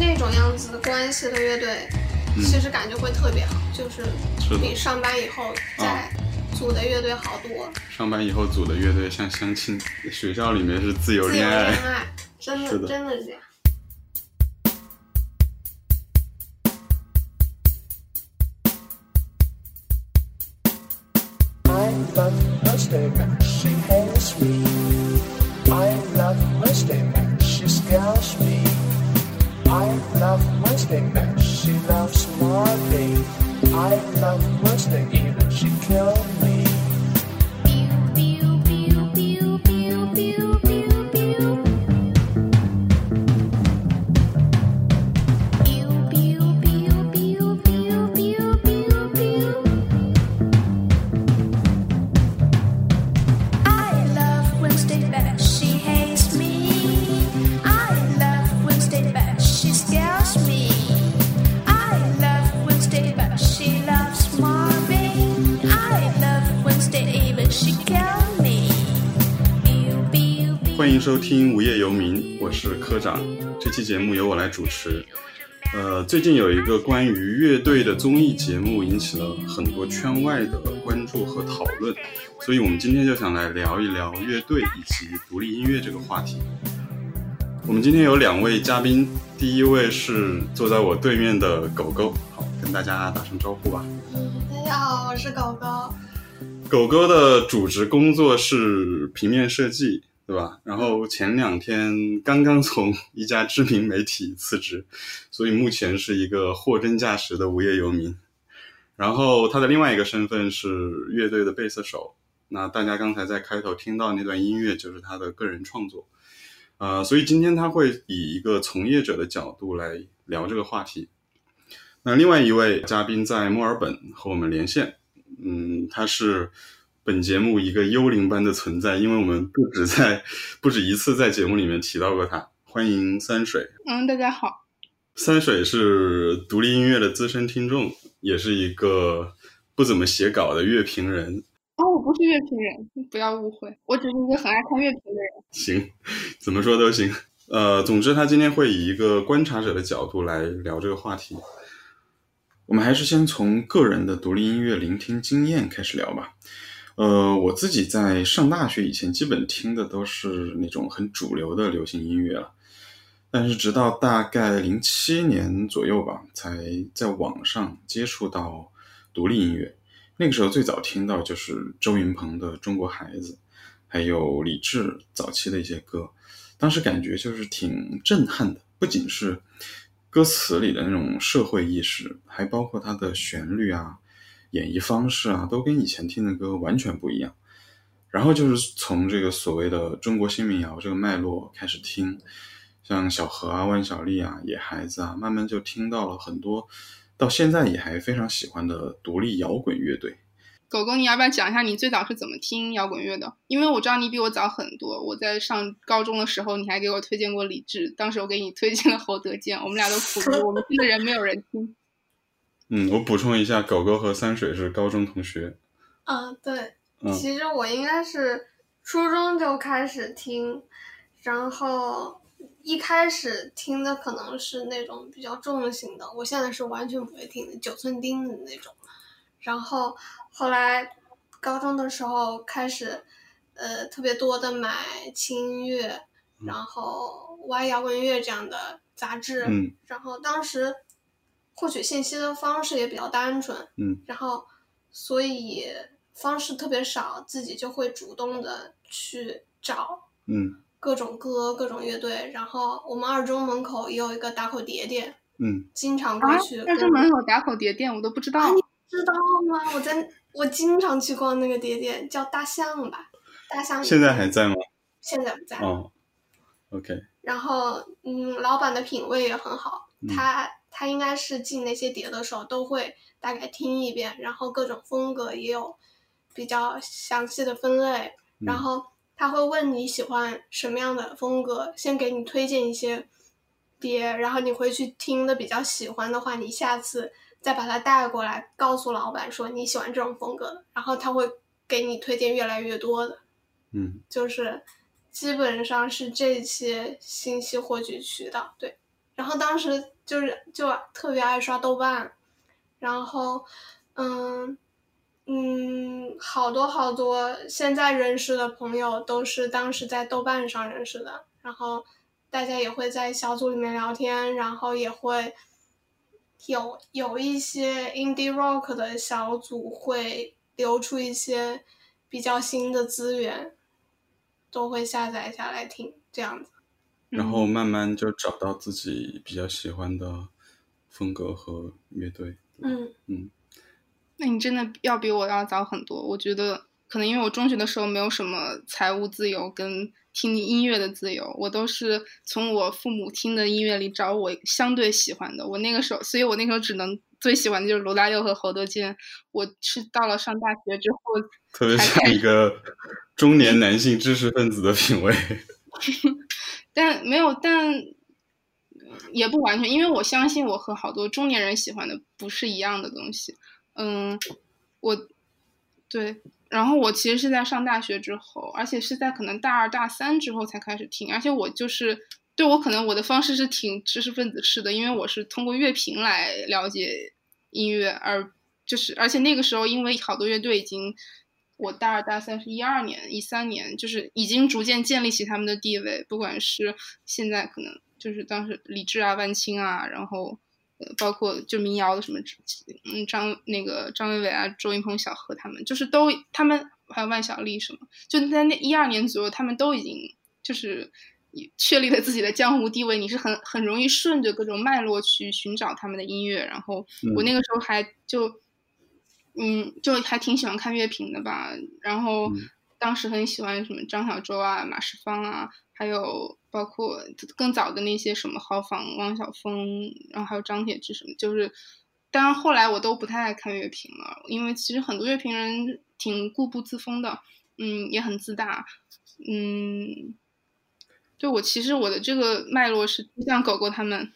那种样子的关系的乐队，其实感觉会特别好，就是比上班以后在组的乐队好多。上班以后组的乐队像相亲，学校里面是自由恋爱，真的真的是这样。I 这期节目由我来主持。呃，最近有一个关于乐队的综艺节目，引起了很多圈外的关注和讨论，所以我们今天就想来聊一聊乐队以及独立音乐这个话题。我们今天有两位嘉宾，第一位是坐在我对面的狗狗，好，跟大家打声招呼吧。大家好，我是狗狗。狗狗的主职工作是平面设计。对吧？然后前两天刚刚从一家知名媒体辞职，所以目前是一个货真价实的无业游民。然后他的另外一个身份是乐队的贝斯手。那大家刚才在开头听到那段音乐就是他的个人创作。呃，所以今天他会以一个从业者的角度来聊这个话题。那另外一位嘉宾在墨尔本和我们连线，嗯，他是。本节目一个幽灵般的存在，因为我们不止在不止一次在节目里面提到过他。欢迎三水。嗯，大家好。三水是独立音乐的资深听众，也是一个不怎么写稿的乐评人。哦，我不是乐评人，不要误会，我只是一个很爱看乐评的人。行，怎么说都行。呃，总之他今天会以一个观察者的角度来聊这个话题。我们还是先从个人的独立音乐聆听经验开始聊吧。呃，我自己在上大学以前，基本听的都是那种很主流的流行音乐了。但是直到大概零七年左右吧，才在网上接触到独立音乐。那个时候最早听到就是周云鹏的《中国孩子》，还有李志早期的一些歌。当时感觉就是挺震撼的，不仅是歌词里的那种社会意识，还包括它的旋律啊。演绎方式啊，都跟以前听的歌完全不一样。然后就是从这个所谓的中国新民谣这个脉络开始听，像小何啊、万晓利啊、野孩子啊，慢慢就听到了很多到现在也还非常喜欢的独立摇滚乐队。狗狗，你要不要讲一下你最早是怎么听摇滚乐的？因为我知道你比我早很多。我在上高中的时候，你还给我推荐过李志，当时我给你推荐了侯德健，我们俩都苦读，我们听的人没有人听。嗯，我补充一下，狗狗和三水是高中同学。啊，对。其实我应该是初中就开始听，然后一开始听的可能是那种比较重型的，我现在是完全不会听的九寸钉的那种。然后后来高中的时候开始，呃，特别多的买轻音乐，然后歪摇滚乐这样的杂志。嗯。然后当时。获取信息的方式也比较单纯，嗯，然后所以方式特别少，自己就会主动的去找，嗯，各种歌、各种乐队。然后我们二中门口也有一个打口碟店，嗯，经常过去。二中门口打口碟店我都不知道，你知道吗？我在我经常去逛那个碟店，叫大象吧，大象。现在还在吗？现在不在。哦，OK。然后，嗯，老板的品味也很好，他。他应该是进那些碟的时候都会大概听一遍，然后各种风格也有比较详细的分类，然后他会问你喜欢什么样的风格，先给你推荐一些碟，然后你回去听的比较喜欢的话，你下次再把它带过来，告诉老板说你喜欢这种风格，然后他会给你推荐越来越多的，嗯，就是基本上是这些信息获取渠道，对。然后当时就是就特别爱刷豆瓣，然后嗯嗯，好多好多现在认识的朋友都是当时在豆瓣上认识的，然后大家也会在小组里面聊天，然后也会有有一些 indie rock 的小组会流出一些比较新的资源，都会下载下来听这样子。然后慢慢就找到自己比较喜欢的风格和乐队。嗯嗯，那你真的要比我要早很多。我觉得可能因为我中学的时候没有什么财务自由跟听音乐的自由，我都是从我父母听的音乐里找我相对喜欢的。我那个时候，所以我那时候只能最喜欢的就是罗大佑和侯德健。我是到了上大学之后，特别像一个中年男性知识分子的品味。但没有，但也不完全，因为我相信我和好多中年人喜欢的不是一样的东西。嗯，我对，然后我其实是在上大学之后，而且是在可能大二大三之后才开始听，而且我就是对我可能我的方式是挺知识分子式的，因为我是通过乐评来了解音乐，而就是而且那个时候因为好多乐队已经。我大二大三是一二年一三年，就是已经逐渐建立起他们的地位，不管是现在可能就是当时李志啊、万青啊，然后呃包括就民谣的什么，嗯张那个张伟伟啊、周云鹏、小何他们，就是都他们还有万晓利什么，就在那一二年左右，他们都已经就是确立了自己的江湖地位，你是很很容易顺着各种脉络去寻找他们的音乐，然后我那个时候还就。嗯，就还挺喜欢看乐评的吧。然后当时很喜欢什么张小舟啊、马世芳啊，还有包括更早的那些什么豪放、汪小峰，然后还有张铁志什么。就是，当然后来我都不太爱看乐评了，因为其实很多乐评人挺固步自封的，嗯，也很自大，嗯。就我其实我的这个脉络是不像狗狗他们，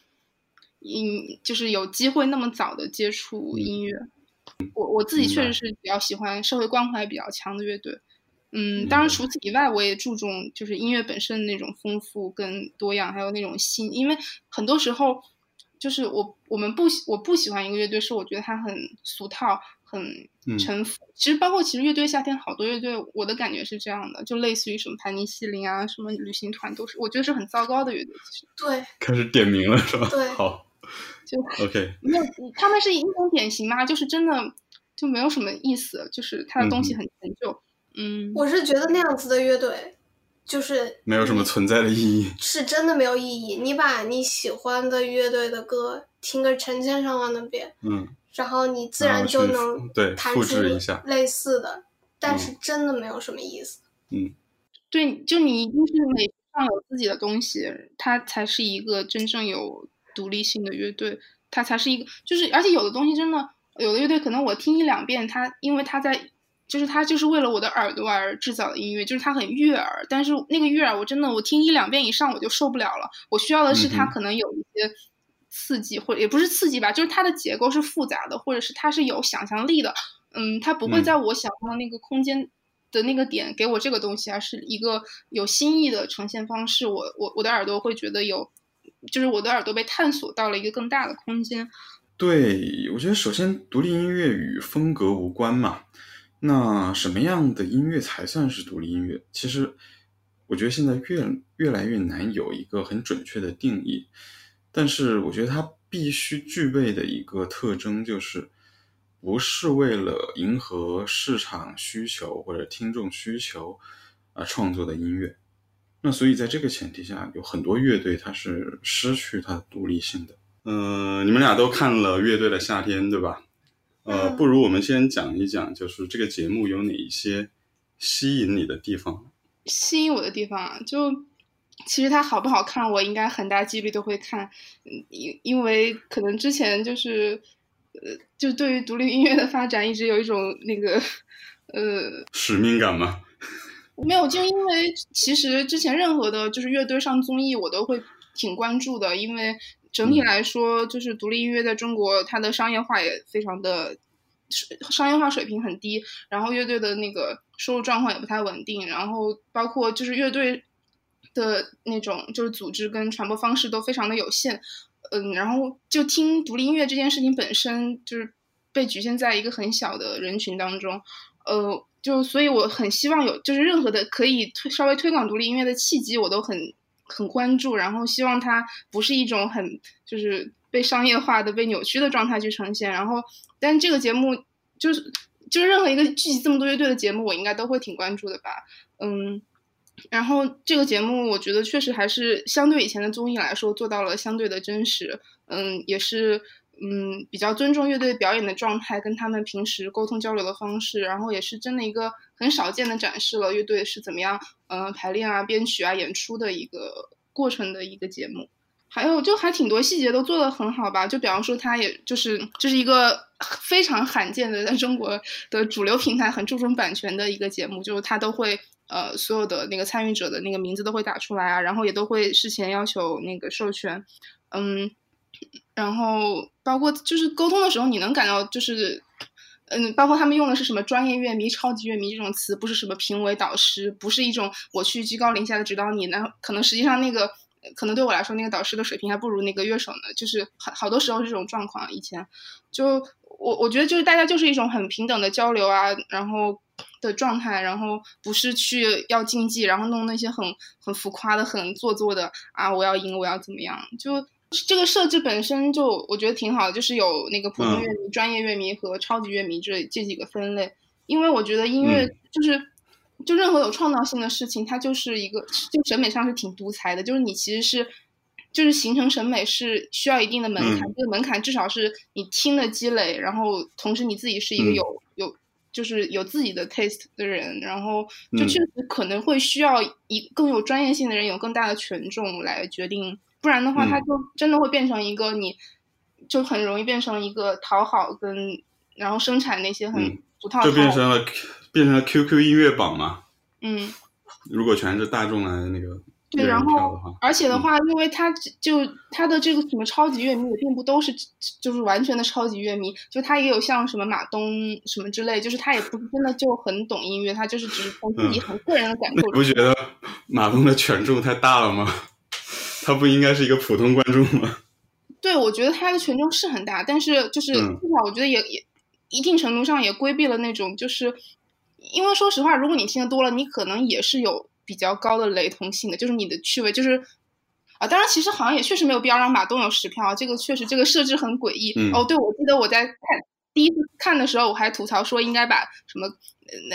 嗯，就是有机会那么早的接触音乐。我我自己确实是比较喜欢社会关怀比较强的乐队，嗯，当然除此以外，我也注重就是音乐本身的那种丰富跟多样，还有那种新，因为很多时候就是我我们不喜我不喜欢一个乐队，是我觉得它很俗套，很沉浮。其实包括其实乐队夏天好多乐队，我的感觉是这样的，就类似于什么盘尼西林啊，什么旅行团，都是我觉得是很糟糕的乐队。其实对，开始点名了是吧？对，好。就 OK，那他们是一种典型吗？就是真的就没有什么意思，就是他的东西很陈旧。嗯，我是觉得那样子的乐队就是没有什么存在的意义，是真的没有意义。你把你喜欢的乐队的歌听个成千上万的遍，嗯，然后你自然就能对复制一下类似的，但是真的没有什么意思。嗯，对，就你一定是每上有自己的东西，它才是一个真正有。独立性的乐队，它才是一个，就是而且有的东西真的，有的乐队可能我听一两遍，它因为它在，就是它就是为了我的耳朵而制造的音乐，就是它很悦耳，但是那个悦耳我真的我听一两遍以上我就受不了了，我需要的是它可能有一些刺激，或者也不是刺激吧，就是它的结构是复杂的，或者是它是有想象力的，嗯，它不会在我想象的那个空间的那个点给我这个东西，而是一个有新意的呈现方式，我我我的耳朵会觉得有。就是我的耳朵被探索到了一个更大的空间。对，我觉得首先独立音乐与风格无关嘛。那什么样的音乐才算是独立音乐？其实我觉得现在越越来越难有一个很准确的定义。但是我觉得它必须具备的一个特征就是，不是为了迎合市场需求或者听众需求而创作的音乐。那所以在这个前提下，有很多乐队它是失去它的独立性的。嗯，你们俩都看了《乐队的夏天》，对吧？呃，不如我们先讲一讲，就是这个节目有哪一些吸引你的地方？吸引我的地方啊，就其实它好不好看，我应该很大几率都会看。因因为可能之前就是呃，就对于独立音乐的发展一直有一种那个呃使命感吗？没有，就因为其实之前任何的，就是乐队上综艺，我都会挺关注的。因为整体来说，就是独立音乐在中国，它的商业化也非常的，商业化水平很低。然后乐队的那个收入状况也不太稳定。然后包括就是乐队的那种就是组织跟传播方式都非常的有限。嗯，然后就听独立音乐这件事情本身就是被局限在一个很小的人群当中，呃，就所以我很希望有就是任何的可以推稍微推广独立音乐的契机，我都很很关注，然后希望它不是一种很就是被商业化的、被扭曲的状态去呈现。然后，但这个节目就是就是任何一个聚集这么多乐队的节目，我应该都会挺关注的吧，嗯。然后这个节目，我觉得确实还是相对以前的综艺来说做到了相对的真实，嗯，也是嗯比较尊重乐队表演的状态，跟他们平时沟通交流的方式，然后也是真的一个很少见的展示了乐队是怎么样嗯排练啊、编曲啊、演出的一个过程的一个节目。还有就还挺多细节都做得很好吧，就比方说他也就是就是一个非常罕见的在中国的主流平台很注重版权的一个节目，就是他都会。呃，所有的那个参与者的那个名字都会打出来啊，然后也都会事前要求那个授权，嗯，然后包括就是沟通的时候，你能感到就是，嗯，包括他们用的是什么专业乐迷、超级乐迷这种词，不是什么评委导师，不是一种我去居高临下的指导你，那可能实际上那个可能对我来说，那个导师的水平还不如那个乐手呢，就是好好多时候这种状况。以前就我我觉得就是大家就是一种很平等的交流啊，然后。的状态，然后不是去要竞技，然后弄那些很很浮夸的、很做作的啊！我要赢，我要怎么样？就这个设置本身就我觉得挺好的，就是有那个普通乐迷、专业乐迷和超级乐迷这这几个分类。因为我觉得音乐就是，就任何有创造性的事情，它就是一个就审美上是挺独裁的。就是你其实是，就是形成审美是需要一定的门槛，这个门槛至少是你听的积累，然后同时你自己是一个有有。就是有自己的 taste 的人，然后就确实可能会需要一更有专业性的人，有更大的权重来决定，不然的话，他就真的会变成一个你，就很容易变成一个讨好跟然后生产那些很不套，就变成了变成了 QQ 音乐榜嘛。嗯，如果全是大众来那个。对，然后而且的话，因为他就他的这个什么超级乐迷也并不都是就是完全的超级乐迷，就他也有像什么马东什么之类，就是他也不是真的就很懂音乐，他就是只是从自己很个人的感受。你不觉得马东的权重太大了吗？他不应该是一个普通观众吗？对，我觉得他的权重是很大，但是就是至少我觉得也也一定程度上也规避了那种，就是因为说实话，如果你听的多了，你可能也是有。比较高的雷同性的，就是你的趣味，就是啊，当然其实好像也确实没有必要让马东有十票，这个确实这个设置很诡异。哦，对，我记得我在看第一次看的时候，我还吐槽说应该把什么，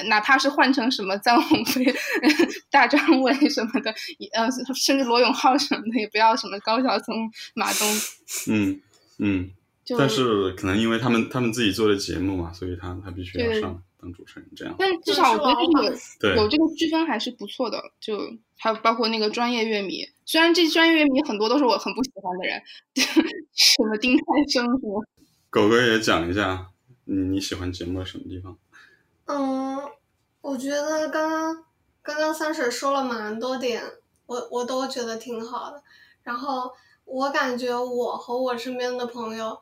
哪怕是换成什么张鸿飞、大张伟什么的，呃，甚至罗永浩什么的，也不要什么高晓松、马东。嗯嗯，但是可能因为他们他们自己做的节目嘛，所以他他必须要上。当主持人这样，但至少我觉得有有这个区分还是不错的。就还有包括那个专业乐迷，虽然这专业乐迷很多都是我很不喜欢的人，什么丁太升什么。狗哥也讲一下，你你喜欢节目的什么地方？嗯，我觉得刚刚刚刚三婶说了蛮多点，我我都觉得挺好的。然后我感觉我和我身边的朋友，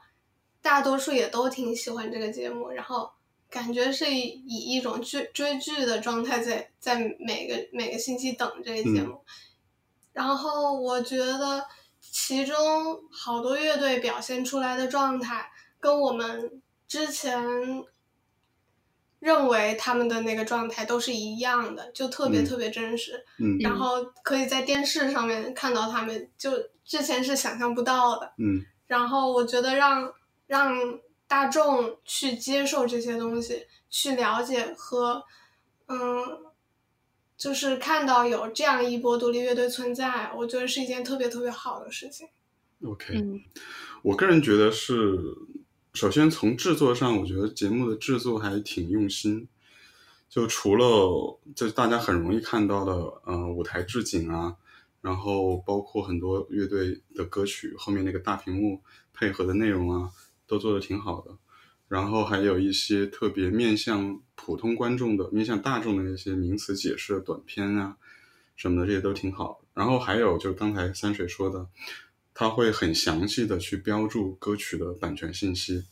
大多数也都挺喜欢这个节目。然后。感觉是以一种追追剧的状态在在每个每个星期等这个节目，然后我觉得其中好多乐队表现出来的状态跟我们之前认为他们的那个状态都是一样的，就特别特别真实。嗯，然后可以在电视上面看到他们，就之前是想象不到的。嗯，然后我觉得让让。大众去接受这些东西，去了解和，嗯，就是看到有这样一波独立乐队存在，我觉得是一件特别特别好的事情。OK，我个人觉得是，首先从制作上，我觉得节目的制作还挺用心。就除了就大家很容易看到的，呃，舞台置景啊，然后包括很多乐队的歌曲后面那个大屏幕配合的内容啊。都做的挺好的，然后还有一些特别面向普通观众的、面向大众的那些名词解释的短片啊，什么的这些都挺好然后还有就刚才三水说的，他会很详细的去标注歌曲的版权信息，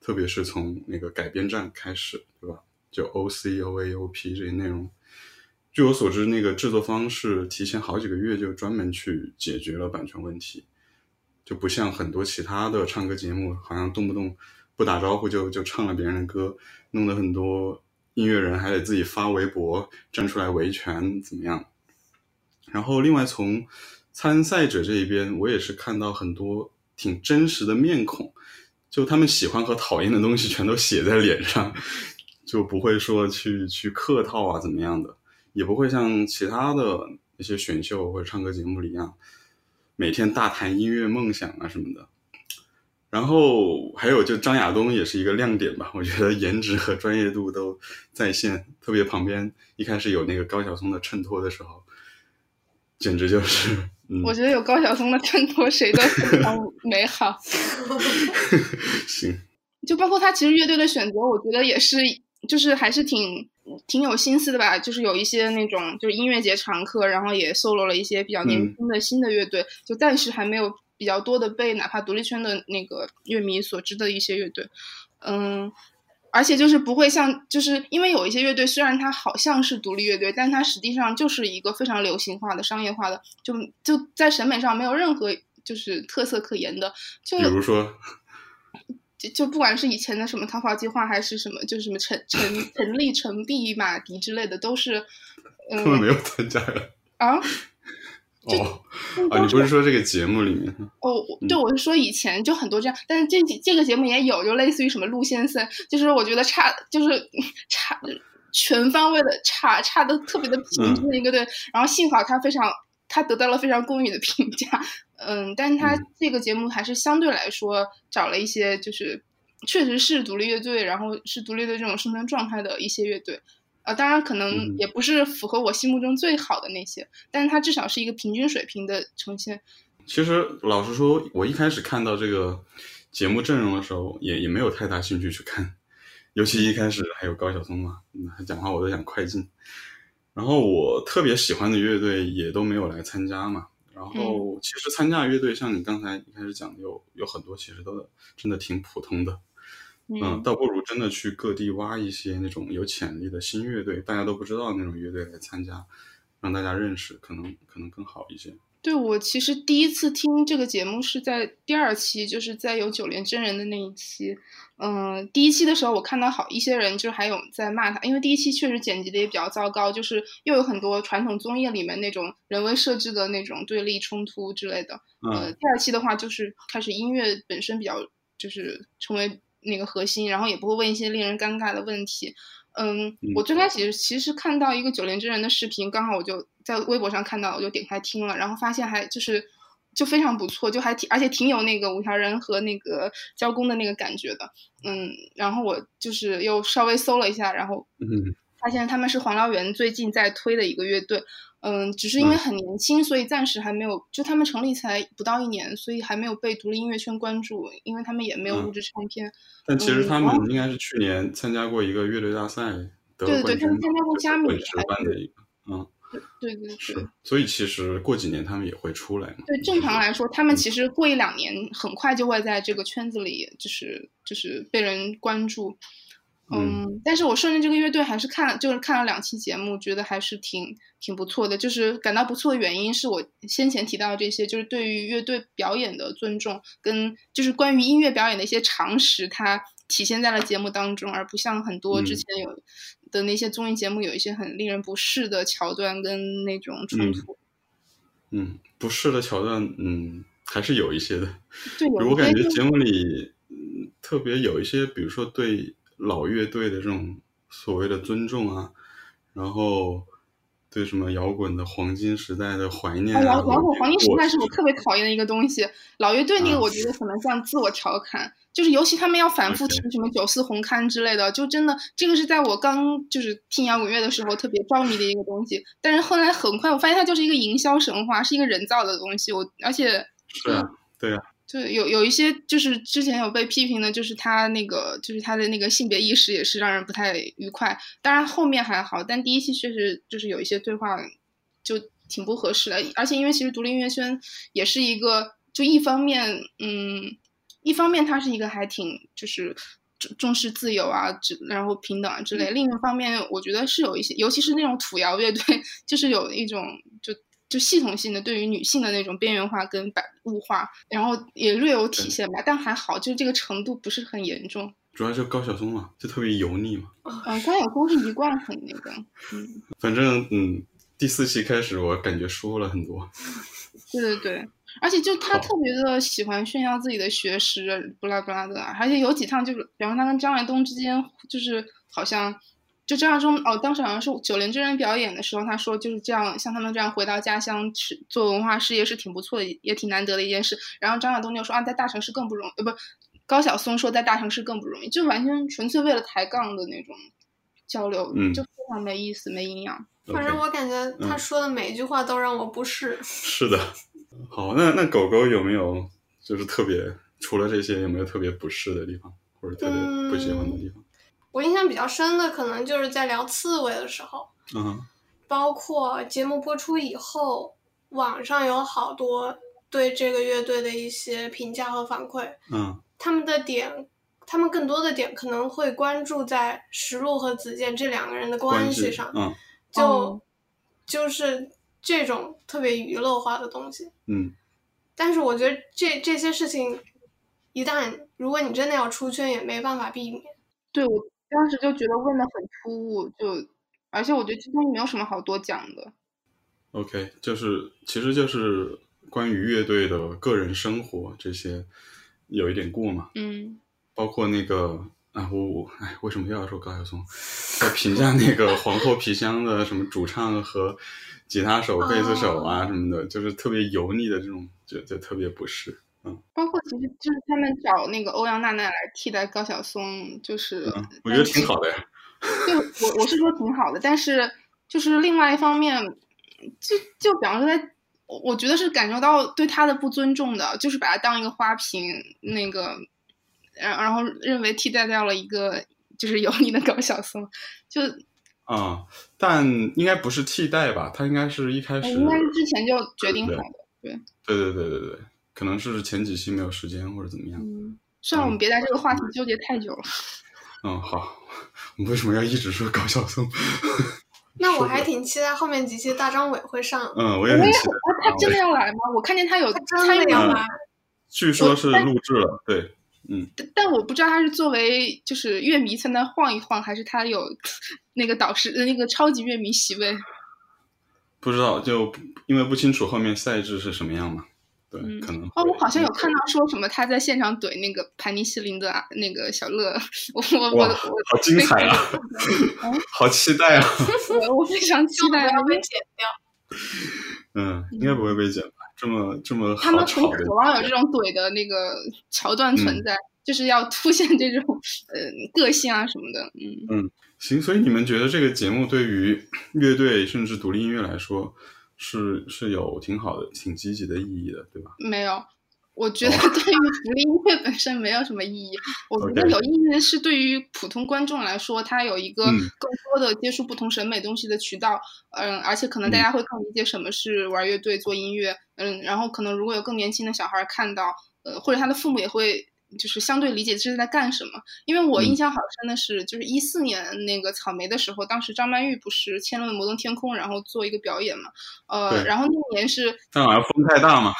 特别是从那个改编站开始，对吧？就 O C O A O P 这些内容，据我所知，那个制作方是提前好几个月就专门去解决了版权问题。就不像很多其他的唱歌节目，好像动不动不打招呼就就唱了别人的歌，弄得很多音乐人还得自己发微博站出来维权怎么样？然后另外从参赛者这一边，我也是看到很多挺真实的面孔，就他们喜欢和讨厌的东西全都写在脸上，就不会说去去客套啊怎么样的，也不会像其他的那些选秀或者唱歌节目里一样，每天大谈音乐梦想啊什么的。然后还有就张亚东也是一个亮点吧，我觉得颜值和专业度都在线，特别旁边一开始有那个高晓松的衬托的时候，简直就是。嗯、我觉得有高晓松的衬托，谁都非常美好。行，就包括他其实乐队的选择，我觉得也是，就是还是挺挺有心思的吧。就是有一些那种就是音乐节常客，然后也 solo 了一些比较年轻的新的乐队，嗯、就暂时还没有比较多的被哪怕独立圈的那个乐迷所知的一些乐队。嗯。而且就是不会像，就是因为有一些乐队，虽然它好像是独立乐队，但它实际上就是一个非常流行化的、商业化的，就就在审美上没有任何就是特色可言的。就比如说，就就不管是以前的什么逃跑计划，还是什么，就是什么陈陈陈立、陈碧、马迪之类的，都是嗯，他们没有参加呀。啊。哦，啊，你不是说这个节目里面？哦，对，我是说以前就很多这样，但是这这个节目也有，就类似于什么陆先生，就是我觉得差，就是 差全方位的差，差的特别的平均的一个队。然后幸好他非常，他得到了非常公允的评价，嗯，但是他这个节目还是相对来说找了一些，就是确实是独立乐队，然后是独立的这种生存状态的一些乐队。啊，当然可能也不是符合我心目中最好的那些，但是它至少是一个平均水平的呈现。其实老实说，我一开始看到这个节目阵容的时候，也也没有太大兴趣去看，尤其一开始还有高晓松嘛，他讲话我都想快进。然后我特别喜欢的乐队也都没有来参加嘛。然后其实参加乐队，像你刚才一开始讲的，有有很多其实都真的挺普通的。嗯，倒不如真的去各地挖一些那种有潜力的新乐队，大家都不知道那种乐队来参加，让大家认识，可能可能更好一些。对我其实第一次听这个节目是在第二期，就是在有九连真人的那一期。嗯，第一期的时候我看到好一些人就还有在骂他，因为第一期确实剪辑的也比较糟糕，就是又有很多传统综艺里面那种人为设置的那种对立冲突之类的。呃，第二期的话就是开始音乐本身比较就是成为。那个核心，然后也不会问一些令人尴尬的问题。嗯，我最开始其实看到一个九连真人的视频，刚好我就在微博上看到，我就点开听了，然后发现还就是就非常不错，就还挺而且挺有那个五条人和那个交工的那个感觉的。嗯，然后我就是又稍微搜了一下，然后发现他们是黄燎原最近在推的一个乐队。嗯，只是因为很年轻，所以暂时还没有。就他们成立才不到一年，所以还没有被独立音乐圈关注，因为他们也没有录制唱片。但其实他们应该是去年参加过一个乐队大赛，得对对对，他们参加过加米的一个，嗯，对对对，是。所以其实过几年他们也会出来嘛。对，正常来说，他们其实过一两年，很快就会在这个圈子里，就是就是被人关注。嗯，但是我顺着这个乐队还是看了，就是看了两期节目，觉得还是挺挺不错的。就是感到不错的原因是我先前提到的这些，就是对于乐队表演的尊重，跟就是关于音乐表演的一些常识，它体现在了节目当中，而不像很多之前有的那些综艺节目有一些很令人不适的桥段跟那种冲突。嗯，不适的桥段，嗯，还是有一些的。对，我感觉节目里，嗯，特别有一些，比如说对。老乐队的这种所谓的尊重啊，然后对什么摇滚的黄金时代的怀念啊，摇滚黄金时代是我特别讨厌的一个东西。老乐队那个我觉得可能像自我调侃，就是尤其他们要反复提什么九四红勘之类的，就真的这个是在我刚就是听摇滚乐的时候特别着迷的一个东西。但是后来很快我发现它就是一个营销神话，是一个人造的东西。我而且是啊，对啊。就有有一些就是之前有被批评的，就是他那个就是他的那个性别意识也是让人不太愉快。当然后面还好，但第一期确实就是有一些对话就挺不合适的。而且因为其实独立音乐圈也是一个，就一方面，嗯，一方面它是一个还挺就是重重视自由啊，之然后平等啊之类。另一方面，我觉得是有一些，尤其是那种土窑乐队，就是有一种就就系统性的对于女性的那种边缘化跟白物化，然后也略有体现吧，但还好，就是这个程度不是很严重。主要就高晓松嘛，就特别油腻嘛。嗯，高晓松是一贯很那个，嗯，反正嗯，第四期开始我感觉舒服了很多。对对对，而且就他特别的喜欢炫耀自己的学识，不拉不拉的，而且有几趟就是，比方他跟张亚东之间，就是好像就张亚东哦，当时好像是九连真人表演的时候，他说就是这样，像他们这样回到家乡去做文化事业是挺不错的，也挺难得的一件事。然后张亚东就说啊，在大城市更不容易，呃，不，高晓松说在大城市更不容易，就完全纯粹为了抬杠的那种交流，嗯就非常没意思、没营养。反正我感觉他嗯说的每一句话都让我不适。是的。好，那那狗狗有没有就是特别除了这些有没有特别不适的地方，或者特别不喜欢的地方？我印象比较深的，可能就是在聊刺猬的时候，嗯包括节目播出以后，网上有好多对这个乐队的一些评价和反馈。嗯他们的点，他们更多的点可能会关注在石路和子健这两个人的关系上，嗯就、哦就是这种特别娱乐化的东西。嗯但是我觉得这这些事情，一旦如果你真的要出圈，也没办法避免。对我当时就觉得问的很突兀，就而且我觉得这东西没有什么好多讲的。，OK，就是其实就是关于乐队的个人生活这些有一点过嘛，嗯，包括那个啊，我我哎，为什么又要说高晓松？在评价那个皇后皮箱的什么主唱和吉他手、贝斯手啊哦什么的，就是特别油腻的这种，就就特别不适。包括其实就是他们找那个欧阳娜娜来替代高晓松，就是、嗯，我觉得挺好的呀。就我我是说挺好的，但是就是另外一方面，就就比方说他，我我觉得是感受到对他的不尊重的，就是把他当一个花瓶，那个，然然后认为替代掉了一个就是油腻的高晓松，就啊、但应该不是替代吧？他应该是一开始，应该是之前就决定好的。对对对对对对，可能是前几期没有时间或者怎么样。嗯，算了，我们别在这个话题纠结太久了。嗯，好，我们为什么要一直说高晓松？那我还挺期待后面几期大张伟会上，嗯，我也很期待。啊，他真的要来吗？我看见他有参与嗯的要来。据说是录制了，对，但但我不知道他是作为就是乐迷在那晃一晃，还是他有那个导师呃那个超级乐迷席位。不知道就因为不清楚后面赛制是什么样嘛，对，嗯可能哦，我好像有看到说什么他在现场怼那个盘尼西林的啊那个小乐，我我我，我好精彩啊，好期待啊！我我非常期待不要被剪掉。嗯，应该不会被剪吧？这么这么他们很渴，望有这种怼的那个桥段存在，就是要凸显这种呃个性啊什么的。嗯嗯，行，所以你们觉得这个节目对于乐队甚至独立音乐来说是是有挺好的、挺积极的意义的，对吧？没有。我觉得对于音乐本身没有什么意义，我觉得有意义的是对于普通观众来说，他有一个嗯更多的接触不同审美东西的渠道，嗯，而且可能大家会更理解什么是玩乐队做音乐，嗯，然后可能如果有更年轻的小孩看到，呃，或者他的父母也会就是相对理解这是在干什么。因为我嗯印象好深的是，就是一四年那个草莓的时候，当时张曼玉不是签了《摩登天空》，然后做一个表演嘛，呃，然后那年是但好像风太大嘛，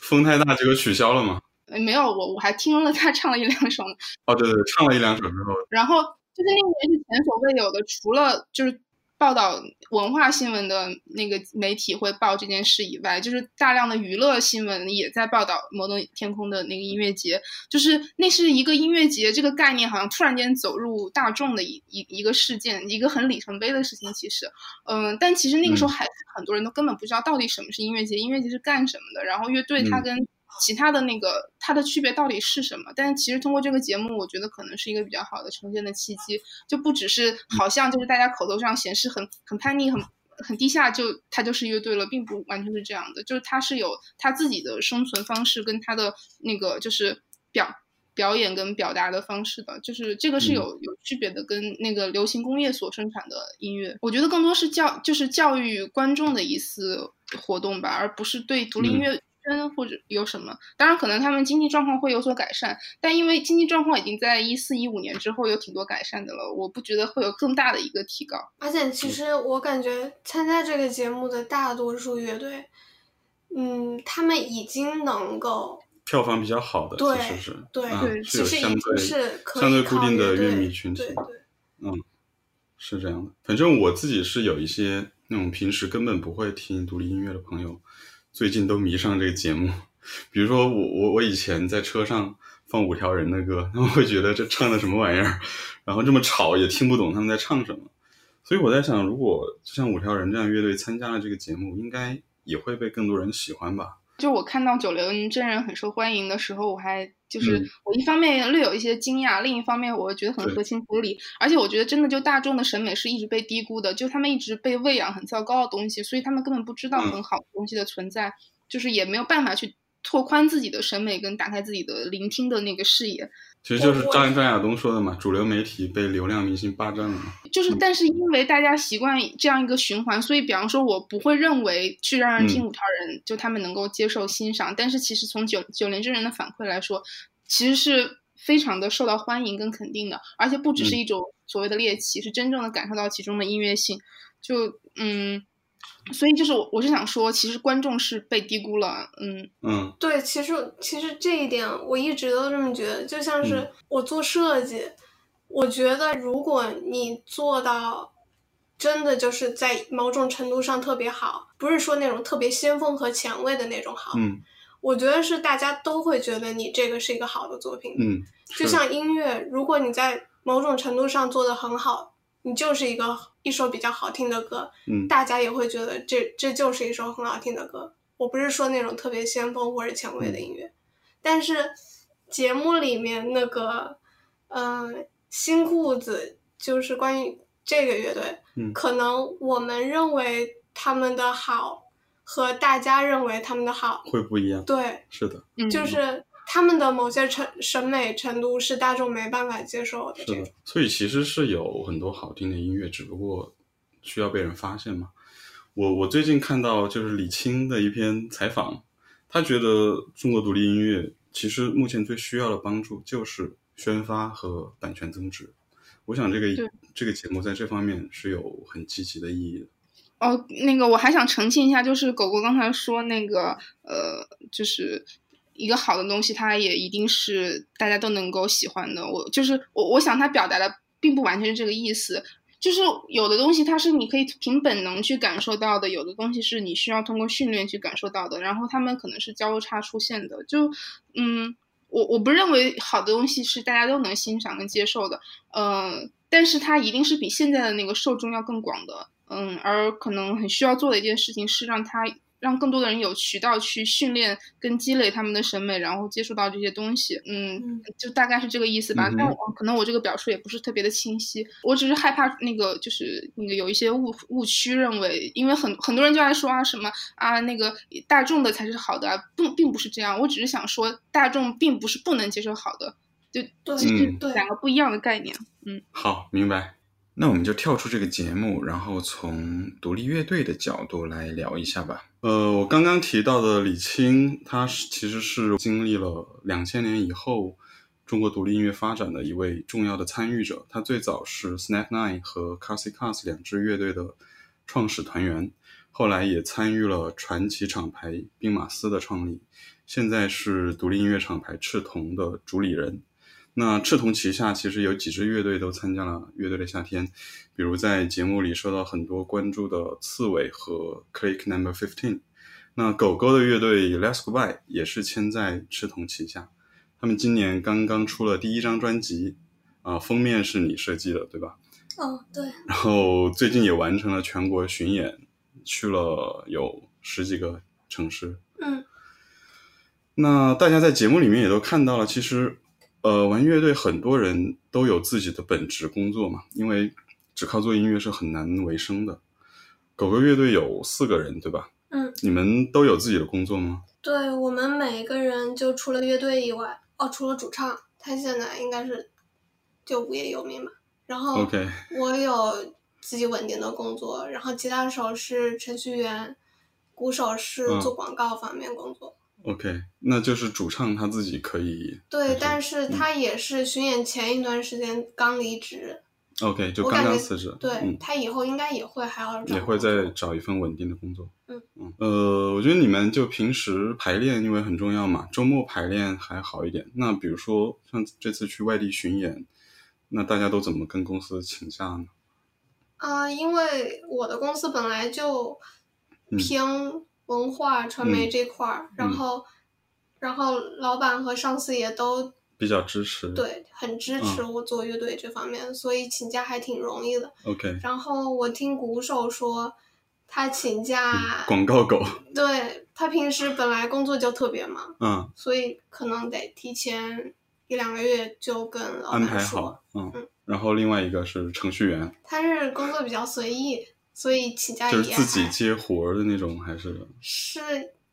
风太大，结果取消了嘛。呃没有我我还听了他唱了一两首呢，哦，对对，唱了一两首之后，然后就是那年是前所未有的，除了就是报道文化新闻的那个媒体会报这件事以外，就是大量的娱乐新闻也在报道摩登天空的那个音乐节，就是那是一个音乐节这个概念好像突然间走入大众的一一一个事件，一个很里程碑的事情。其实，嗯，但其实那个时候嗯。还是很多人都根本不知道到底什么是音乐节，音乐节是干什么的，然后乐队它嗯。跟其他的那个它的区别到底是什么？但是其实通过这个节目，我觉得可能是一个比较好的呈现的契机，就不只是好像就是大家口头上显示很很叛逆、很很低下，就它就是乐队了，并不完全是这样的，就是它是有它自己的生存方式跟它的那个就是表。表演跟表达的方式的，就是这个是有有区别的，跟那个流行工业所生产的音乐，我觉得更多是教就是教育观众的一次活动吧，而不是对独立音乐声或者有什么。当然，可能他们经济状况会有所改善，但因为经济状况已经在一四一五年之后有挺多改善的了，我不觉得会有更大的一个提高。而且，其实我感觉参加这个节目的大多数乐队，嗯，他们已经能够票房比较好的，对其实是对啊对是有其实已经相对是相对固定的乐迷群体对。对。嗯，是这样的。反正我自己是有一些那种平时根本不会听独立音乐的朋友，最近都迷上这个节目。比如说我我我以前在车上放五条人的歌，他们会觉得这唱的什么玩意儿，然后这么吵也听不懂他们在唱什么。所以我在想，如果就像五条人这样乐队参加了这个节目，应该也会被更多人喜欢吧？就我看到九零真人很受欢迎的时候，我还就是嗯。我一方面略有一些惊讶，另一方面我觉得很合情合理，而且我觉得真的就大众的审美是一直被低估的，就他们一直被喂养很糟糕的东西，所以他们根本不知道嗯。很好的东西的存在，就是也没有办法去拓宽自己的审美跟打开自己的聆听的那个视野。其实就是张张亚东说的嘛，主流媒体被流量明星霸占了嘛。就是，嗯但是因为大家习惯这样一个循环，所以比方说，我不会认为去让人听嗯五条人，就他们能够接受欣赏。但是其实从九九连真人的反馈来说，其实是非常的受到欢迎跟肯定的，而且不只是嗯一种所谓的猎奇，是真正的感受到其中的音乐性。就嗯，所以就是我我是想说，其实观众是被低估了，嗯。嗯。对，其实其实这一点我一直都这么觉得，就像是嗯。我做设计，我觉得如果你做到真的就是在某种程度上特别好，不是说那种特别先锋和前卫的那种好，嗯我觉得是大家都会觉得你这个是一个好的作品。嗯，就像音乐，如果你在某种程度上做的很好，你就是一个一首比较好听的歌，嗯大家也会觉得这这就是一首很好听的歌。我不是说那种特别先锋或者前卫的音乐，但是节目里面那个，嗯、新裤子就是关于这个乐队，嗯可能我们认为他们的好和大家认为他们的好，会不一样。对，是的，嗯，就是他们的某些程审美程度是大众没办法接受的。是的，所以其实是有很多好听的音乐，只不过需要被人发现嘛。我我最近看到就是李青的一篇采访，他觉得中国独立音乐其实目前最需要的帮助就是宣发和版权增值。我想这个这个节目在这方面是有很积极的意义的。哦，那个我还想澄清一下，就是狗狗刚才说那个呃，就是一个好的东西，它也一定是大家都能够喜欢的。我就是我，我想他表达的并不完全是这个意思。就是有的东西它是你可以凭本能去感受到的，有的东西是你需要通过训练去感受到的，然后他们可能是交叉出现的。就嗯，我我不认为好的东西是大家都能欣赏跟接受的，呃，但是它一定是比现在的那个受众要更广的。嗯，而可能很需要做的一件事情是让他让更多的人有渠道去训练跟积累他们的审美，然后接触到这些东西。嗯嗯，就大概是这个意思吧。但我可能我这个表述也不是特别的清晰，我只是害怕那个就是那个有一些误误区，认为因为很很多人就爱说啊什么啊那个大众的才是好的啊，不并不是这样。我只是想说，大众并不是不能接受好的，就对这两个不一样的概念。嗯好，明白。那我们就跳出这个节目，然后从独立乐队的角度来聊一下吧。呃，我刚刚提到的李青，他是其实是经历了两千年以后中国独立音乐发展的一位重要的参与者。他最早是 Snap Nine 和 Carsey Cars 两支乐队的创始团员，后来也参与了传奇厂牌兵马司的创立，现在是独立音乐厂牌赤铜的主理人。那赤铜旗下其实有几支乐队都参加了《乐队的夏天》，比如在节目里受到很多关注的刺猬和 Click Number Fifteen。那狗狗的乐队 Let's Goodbye 也是签在赤铜旗下，他们今年刚刚出了第一张专辑，啊、封面是你设计的，对吧？哦，对，然后最近也完成了全国巡演，去了有十几个城市。嗯那大家在节目里面也都看到了，其实，呃，玩乐队很多人都有自己的本职工作嘛，因为只靠做音乐是很难为生的。狗狗乐队有四个人，对吧？嗯，你们都有自己的工作吗？对我们每个人就除了乐队以外，哦，除了主唱，他现在应该是就无业游民嘛。然后 OK，我有自己稳定的工作，然后吉他手是程序员，鼓手是嗯做广告方面工作。OK，那就是主唱他自己可以对，但是他也是巡演前一段时间刚离职，OK 就刚刚辞职，对、嗯，他以后应该也会还要找也会再找一份稳定的工作。嗯嗯呃，我觉得你们就平时排练，因为很重要嘛，周末排练还好一点。那比如说像这次去外地巡演，那大家都怎么跟公司请假呢？啊、因为我的公司本来就嗯偏文化传媒这块儿，然后然后老板和上司也都比较支持。对很支持嗯我做乐队这方面，所以请假还挺容易的。OK，然后我听鼓手说，他请假，嗯广告狗，对他平时本来工作就特别忙，嗯，所以可能得提前一两个月就跟老安排板说。好，嗯嗯。然后另外一个是程序员，他是工作比较随意，所以请假也就是自己接活儿的那种，还是是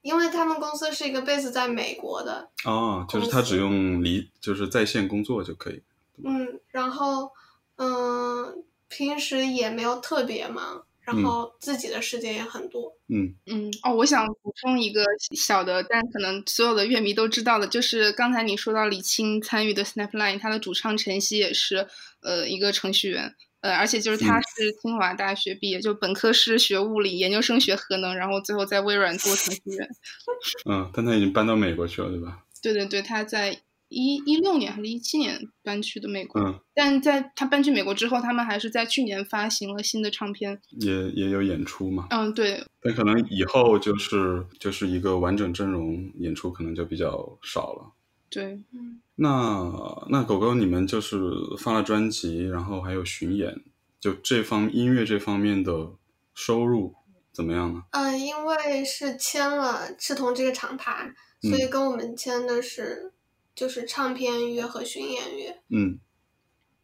因为他们公司是一个 base 在美国的，哦，就是他只用离就是在线工作就可以。嗯，然后嗯，平时也没有特别忙，然嗯后自己的时间也很多。嗯嗯，哦，我想补充一个小的，但可能所有的乐迷都知道的，就是刚才你说到李青参与的 Snapline，他的主唱陈曦也是呃一个程序员，呃，而且就是他嗯是清华大学毕业，就本科是学物理，研究生学核能，然后最后在微软做程序员。嗯，但他已经搬到美国去了，对吧？对对对，他在一一六年还是一七年搬去的美国，嗯，但在他搬去美国之后，他们还是在去年发行了新的唱片。也也有演出嘛。嗯，对，但可能以后就是就是一个完整阵容演出，可能就比较少了。对，嗯，那那狗狗，你们就是发了专辑，然后还有巡演，就这方音乐这方面的收入怎么样呢？呃，因为是签了赤瞳这个厂牌，所嗯。以跟我们签的是就是唱片乐和巡演乐。嗯。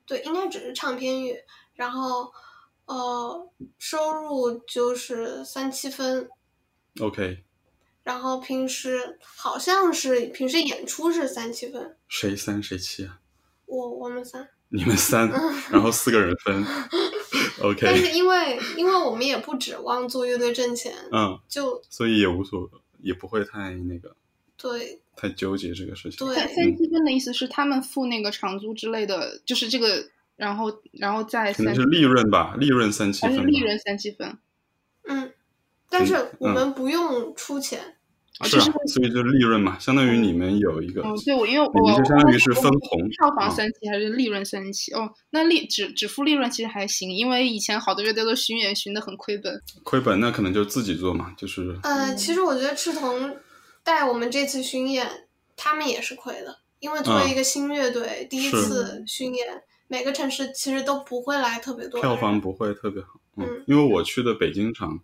对，应该只是唱片乐，然后呃，收入就是三七分，，OK，然后平时好像是平时演出是三七分，谁三谁七啊？我我们三，你们三，然后四个人分，OK，但是因为因为我们也不指望做乐队挣钱，嗯，就所以也无所也不会太那个对太纠结这个事情。对三三七分的意思是他们付那个场租之类的，就是这个，然后然后再三可能是利润吧，利润三七分利润三七分。嗯，但是嗯我们不用出钱，是啊，所以就是利润嘛，相当于你们有一个，嗯，对，我因为我你们就相当于是分我红票房啊三期还是利润三期？哦，那利只只付利润其实还行，因为以前好多乐队都巡演巡的很亏本。亏本那可能就自己做嘛，就是呃，其实我觉得赤铜带我们这次巡演，他们也是亏的，因为作为嗯一个新乐队，第一次巡演，每个城市其实都不会来特别多票房不会特别好。嗯嗯，因为我去的北京场，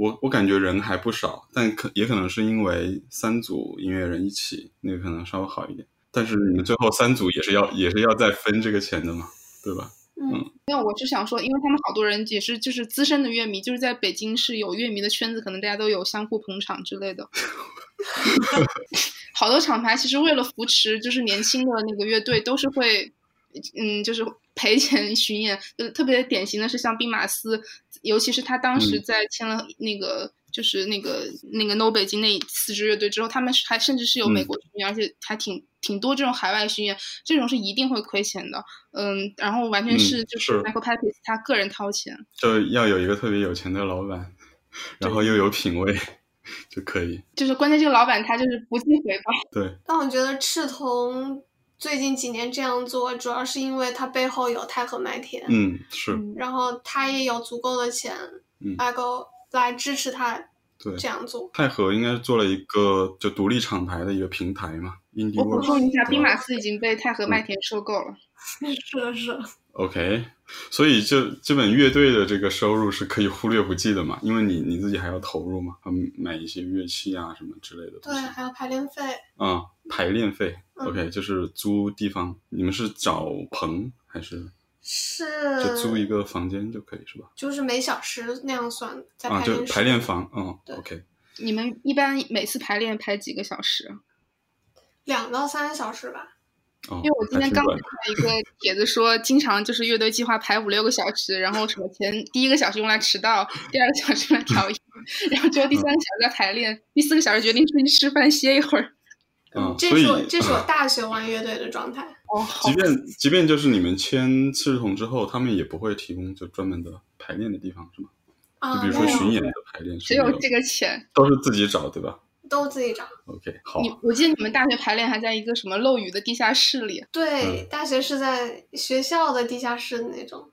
我我感觉人还不少，但可也可能是因为三组音乐人一起，那个可能稍微好一点。但是你们最后三组也是要也是要再分这个钱的嘛，对吧？嗯没有，我是想说，因为他们好多人也是就是资深的乐迷，就是在北京是有乐迷的圈子，可能大家都有相互捧场之类的。好多厂牌其实为了扶持就是年轻的那个乐队，都是会，嗯，就是赔钱 巡演。呃，特别典型的是像兵马司，尤其是他当时嗯在签了那个。就是那个那个 No 北京那四支乐队之后，他们是还甚至是有美嗯国巡演，而且还挺挺多这种海外巡演，这种是一定会亏钱的。嗯，然后完全嗯是就是是 Michael Papis 他个人掏钱。就要有一个特别有钱的老板，然后又有品味就可以。就是关键这个老板他就是不计回报。对，但我觉得赤铜最近几年这样做，主要是因为它背后有太和麦田，嗯，是，嗯然后他也有足够的钱嗯来够来支持他对。这样做。太和应该做了一个就独立厂牌的一个平台嘛，Indie 我补。充一下，对兵马司已经被太和麦田收购了。是的，是的。OK，所以就基本乐队的这个收入是可以忽略不计的嘛，因为你你自己还要投入嘛，嗯，买一些乐器啊什么之类的东对，还有排练费。啊、排练费、嗯 o k 就是租地方，你们是找棚还是是就租一个房间就可以是吧？就是每小时那样算，在啊，就排练室。排练房，嗯，OK，你们一般每次排练排几个小时？两到三个小时吧。哦，因为我今天刚看到一个帖子说，经常就是乐队计划排五六个小时，然后什么前第一个小时用来迟到，第二个小时用来调音。然后最后第三个小时在排练，第四个小时决定出去吃饭歇一会儿。嗯，这是我这是我大学玩乐队的状态。哦，好即便即便就是你们签次日同之后，他们也不会提供就专门的排练的地方，是吗？啊，就比如说巡演的排练只有这个钱。都是自己找，对吧都自己找。？OK，好，你我记得你们大学排练还在一个什么漏雨的地下室里。对，大学是在学校的地下室的那种。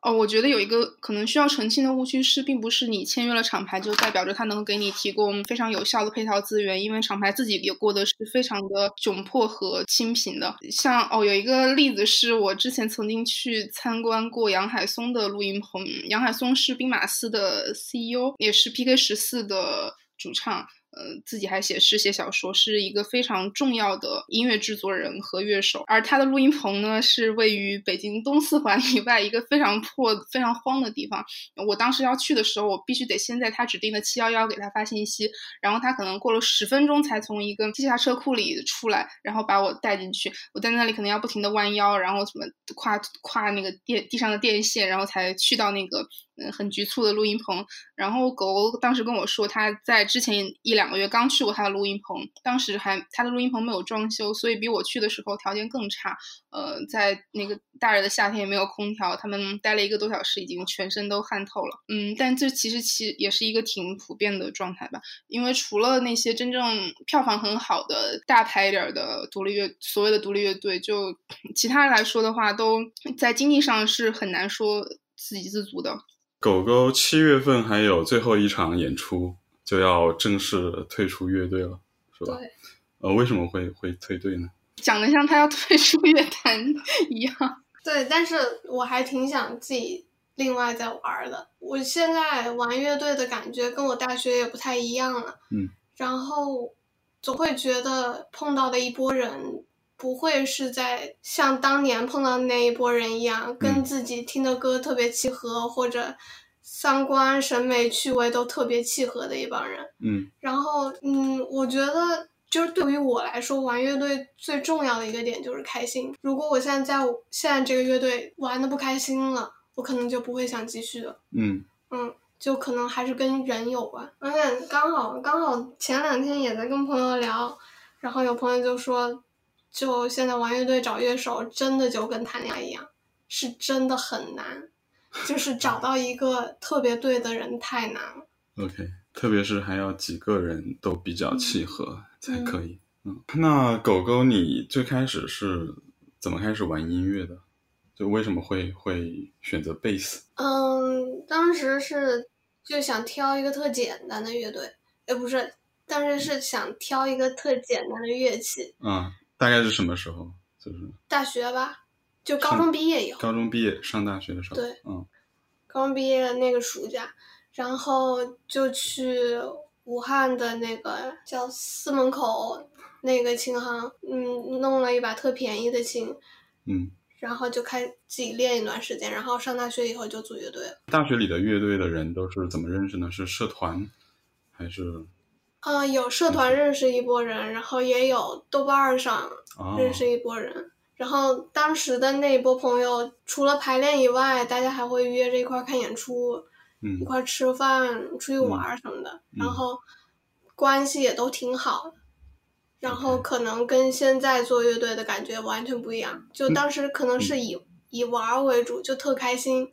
哦，我觉得有一个可能需要澄清的误区是，并不是你签约了厂牌就代表着他能给你提供非常有效的配套资源，因为厂牌自己也过得是非常的窘迫和清贫的。像哦，有一个例子是我之前曾经去参观过杨海松的录音棚，杨海松是兵马司的 CEO，也是 PK 十四的主唱。呃，自己还写诗写小说，是一个非常重要的音乐制作人和乐手。而他的录音棚呢，是位于北京东四环以外一个非常破、非常荒的地方。我当时要去的时候，我必须得先在他指定的七幺幺给他发信息，然后他可能过了十分钟才从一个地下车库里出来，然后把我带进去。我在那里可能要不停的弯腰，然后什么跨跨那个电地上的电线，然后才去到那个嗯很局促的录音棚。然后狗狗当时跟我说，他在之前一两个月刚去过他的录音棚，当时还他的录音棚没有装修，所以比我去的时候条件更差。呃，在那个大热的夏天也没有空调，他们待了一个多小时，已经全身都汗透了。嗯，但这其实其也是一个挺普遍的状态吧，因为除了那些真正票房很好的大牌一点的独立乐，所谓的独立乐队，就 其他来说的话，都在经济上是很难说自给自足的。狗狗七月份还有最后一场演出，就要正式退出乐队了，是吧？对，呃，为什么会会退队呢？讲的像他要退出乐坛一样。对，但是我还挺想自己另外再玩儿的。我现在玩乐队的感觉跟我大学也不太一样了。嗯。然后总会觉得碰到的一波人不会是在像当年碰到的那一波人一样，跟嗯自己听的歌特别契合，或者三观、审美、趣味都特别契合的一帮人。嗯然后，嗯，我觉得就是对于我来说，玩乐队最重要的一个点就是开心。如果我现在在我现在这个乐队玩的不开心了，我可能就不会想继续了。嗯嗯，就可能还是跟人有关。而且刚好刚好前两天也在跟朋友聊，然后有朋友就说，就现在玩乐队找乐手真的就跟谈恋爱一样，是真的很难，就是找到一个特别对的人太难了。，OK，特别是还要几个人都比较契合才可以。嗯，那狗狗，你最开始是怎么开始玩音乐的？就为什么会会选择贝斯？嗯，当时是就想挑一个特简单的乐队，呃，不是，当时是想挑一个特简单的乐器。嗯、大概是什么时候？就是大学吧，就高中毕业以后，高中毕业上大学的时候。对嗯高中毕业的那个暑假，然后就去武汉的那个叫四门口那个琴行，嗯，弄了一把特便宜的琴，嗯，然后就开自己练一段时间，然后上大学以后就组乐队了。大学里的乐队的人都是怎么认识呢？是社团还是嗯、有社团认识一波人，然后也有豆瓣儿上啊？认识一波人。然后当时的那一波朋友，除了排练以外，大家还会约着一块儿看演出，嗯一块儿吃饭、出去玩儿什么的。嗯然后关系也都挺好的。然后可能跟现在做乐队的感觉完全不一样。嗯就当时可能是以、以玩儿为主，就特开心，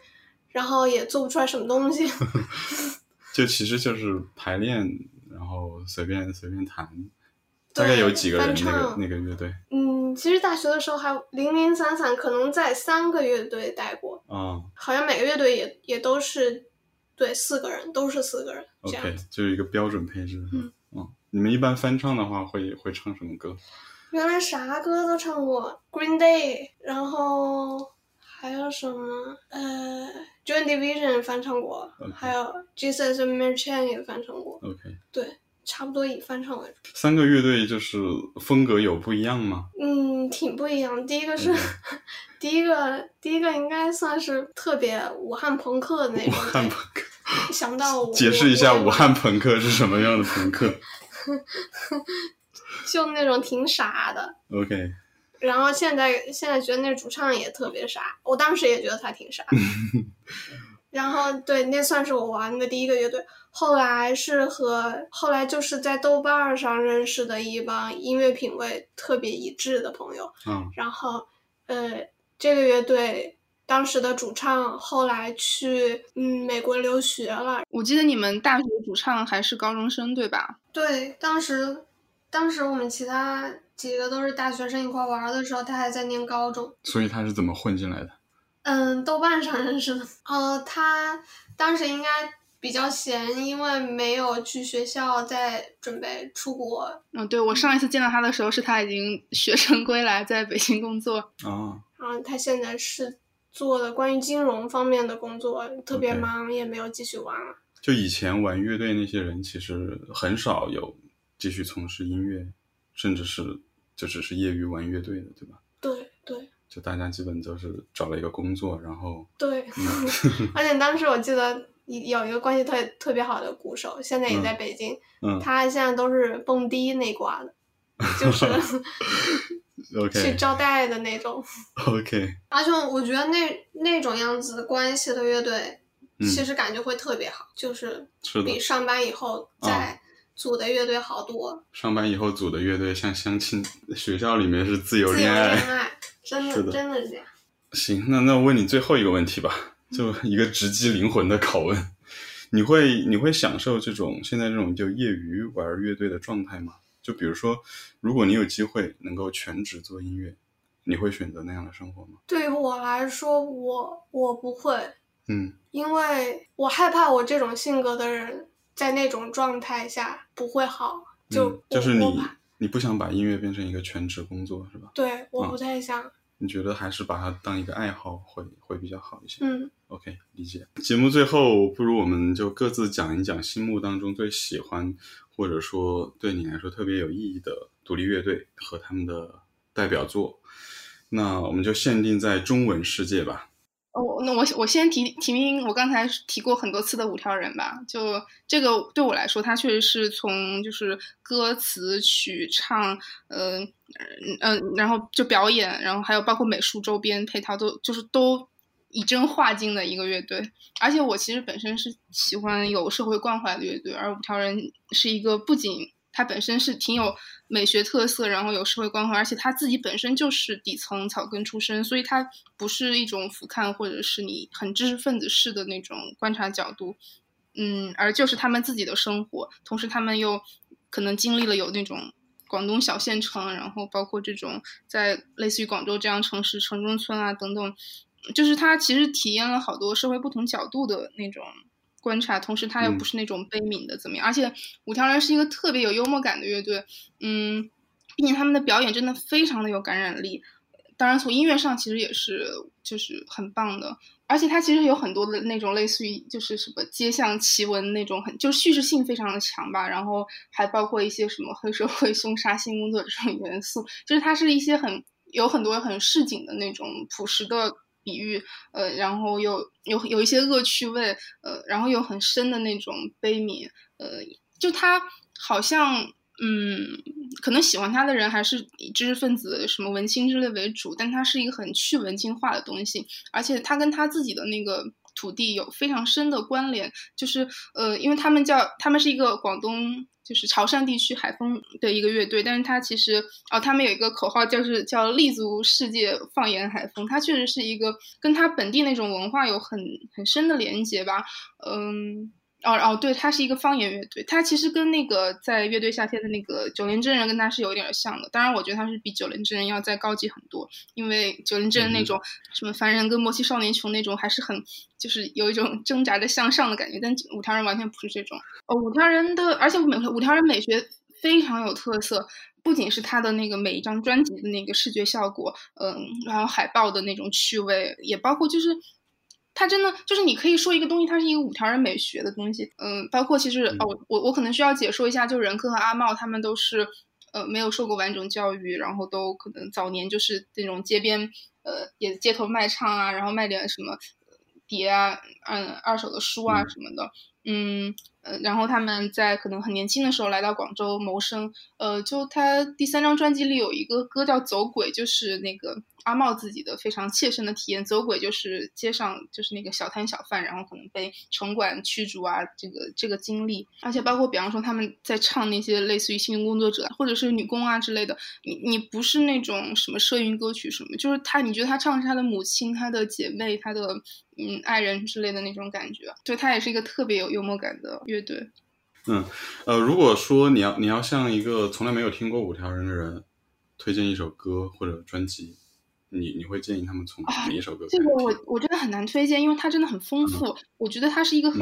然后也做不出来什么东西。就其实就是排练，然后随便随便弹。大概有几个人翻那个唱那个乐队嗯，其实大学的时候还零零散散，可能在三个乐队待过，啊好像每个乐队也也都是，对，四个人，都是四个人这样？OK，子。就是一个标准配置。嗯嗯，你们一般翻唱的话会会唱什么歌？原来啥歌都唱过，Green Day，然后还有什么呃，Joy Division 翻唱过还有 Jesus and Mary Chain 也翻唱过，OK，对，差不多以翻唱为主。三个乐队就是风格有不一样吗？嗯，挺不一样。第一个是，嗯 第一个第一个应该算是特别武汉朋克的那种武。汉朋克，想到我解释一下武汉朋克是什么样的朋克 就那种挺傻的。？OK，然后现在现在觉得那主唱也特别傻，我当时也觉得他挺傻。然后对，那算是我玩的第一个乐队。后来是和后来就是在豆瓣上认识的一帮音乐品味特别一致的朋友。嗯然后，呃，这个乐队当时的主唱后来去嗯美国留学了。我记得你们大学主唱还是高中生对吧？对，当时当时我们其他几个都是大学生一块玩的时候，他还在念高中。所以他是怎么混进来的？嗯，豆瓣上认识的。呃，他当时应该比较闲，因为没有去学校，在准备出国。嗯，对我上一次见到他的时候，是他已经学成归来，在北京工作。啊，嗯，他现在是做的关于金融方面的工作，特别忙也没有继续玩了。就以前玩乐队那些人，其实很少有继续从事音乐，甚至是就只是业余玩乐队的，对吧？对对就大家基本都是找了一个工作，然后对，嗯 而且当时我记得有一个关系特特别好的鼓手，现在也在北京，嗯他现在都是蹦迪那挂的，就是去，OK 去招待的那种。OK，而且我觉得那那种样子关系的乐队，嗯其实感觉会特别好，就是比，上班以后在组的乐队好多。上班以后组的乐队像相亲，学校里面是自由自由恋爱。真的的真的是这样。行，那那我问你最后一个问题吧，就一个直击灵魂的拷问，你会你会享受这种现在这种就业余玩乐队的状态吗？就比如说，如果你有机会能够全职做音乐，你会选择那样的生活吗？对于我来说，我我不会，嗯因为我害怕我这种性格的人在那种状态下不会好。就、嗯，就是你你不想把音乐变成一个全职工作是吧？对，我嗯不太想。你觉得还是把它当一个爱好会会比较好一些？嗯 OK，理解。节目最后，不如我们就各自讲一讲心目当中最喜欢，或者说对你来说特别有意义的独立乐队和他们的代表作。那我们就限定在中文世界吧。哦，那我我先提提名我刚才提过很多次的五条人吧。就这个对我来说，它确实是从就是歌词、曲唱，呃嗯呃，然后就表演，然后还有包括美术周边配套都就是都以真化境的一个乐队。而且我其实本身是喜欢有社会关怀的乐队，而五条人是一个不仅他本身是挺有美学特色，然后有社会关怀，而且他自己本身就是底层草根出身，所以他不是一种俯瞰或者是你很知识分子式的那种观察角度，嗯，而就是他们自己的生活，同时他们又可能经历了有那种广东小县城，然后包括这种在类似于广州这样城市城中村啊等等，就是他其实体验了好多社会不同角度的那种。观察，同时他又嗯不是那种悲悯的怎么样，而且五条人是一个特别有幽默感的乐队，嗯，并且他们的表演真的非常的有感染力。当然，从音乐上其实也是就是很棒的，而且它其实有很多的那种类似于就是什么街巷奇闻那种很就是叙事性非常的强吧，然后还包括一些什么黑社会凶杀性工作这种元素，就是它是一些很有很多很市井的那种朴实的。比喻，呃，然后又有有一些恶趣味，呃，然后又很深的那种悲悯，呃，就他好像，嗯，可能喜欢他的人还是以知识分子、什么文青之类为主，但他是一个很去文青化的东西，而且他跟他自己的那个土地有非常深的关联，就是呃，因为他们叫他们是一个广东。就是潮汕地区海风的一个乐队，但是它其实哦，他们有一个口号，就是叫“立足世界，放眼海风”。它确实是一个跟它本地那种文化有很很深的连接吧。嗯，哦哦，对，他是一个方言乐队，他其实跟那个在乐队夏天的那个九连真人跟他是有点像的。当然，我觉得他是比九连真人要再高级很多，因为九连真人那种什么凡人跟莫欺少年穷那种，还是很就是有一种挣扎着向上的感觉。但五条人完全不是这种。哦，五条人的，而且美五条人美学非常有特色，不仅是他的那个每一张专辑的那个视觉效果，嗯，然后海报的那种趣味，也包括就是。它真的就是你可以说一个东西，它是一个五条人美学的东西，嗯，包括其实哦，我我可能需要解说一下，就任科和阿茂他们都是呃没有受过完整教育，然后都可能早年就是那种街边呃也街头卖唱啊，然后卖点什么碟啊，嗯二手的书啊什么的，嗯呃，然后他们在可能很年轻的时候来到广州谋生，呃，就他第三张专辑里有一个歌叫《走鬼》，就是那个阿茂自己的非常切身的体验。走鬼就是街上就是那个小摊小贩，然后可能被城管驱逐啊，这个这个经历，而且包括比方说他们在唱那些类似于性工作者或者是女工啊之类的，你你不是那种什么社运歌曲什么，就是他你觉得他唱的是他的母亲、他的姐妹、他的嗯爱人之类的那种感觉，对他也是一个特别有幽默感的乐队。嗯，呃，如果说你要你要向一个从来没有听过五条人的人推荐一首歌或者专辑，你你会建议他们从哪一首歌？这个我我真的很难推荐，因为它真的很丰富。我觉得它是一个很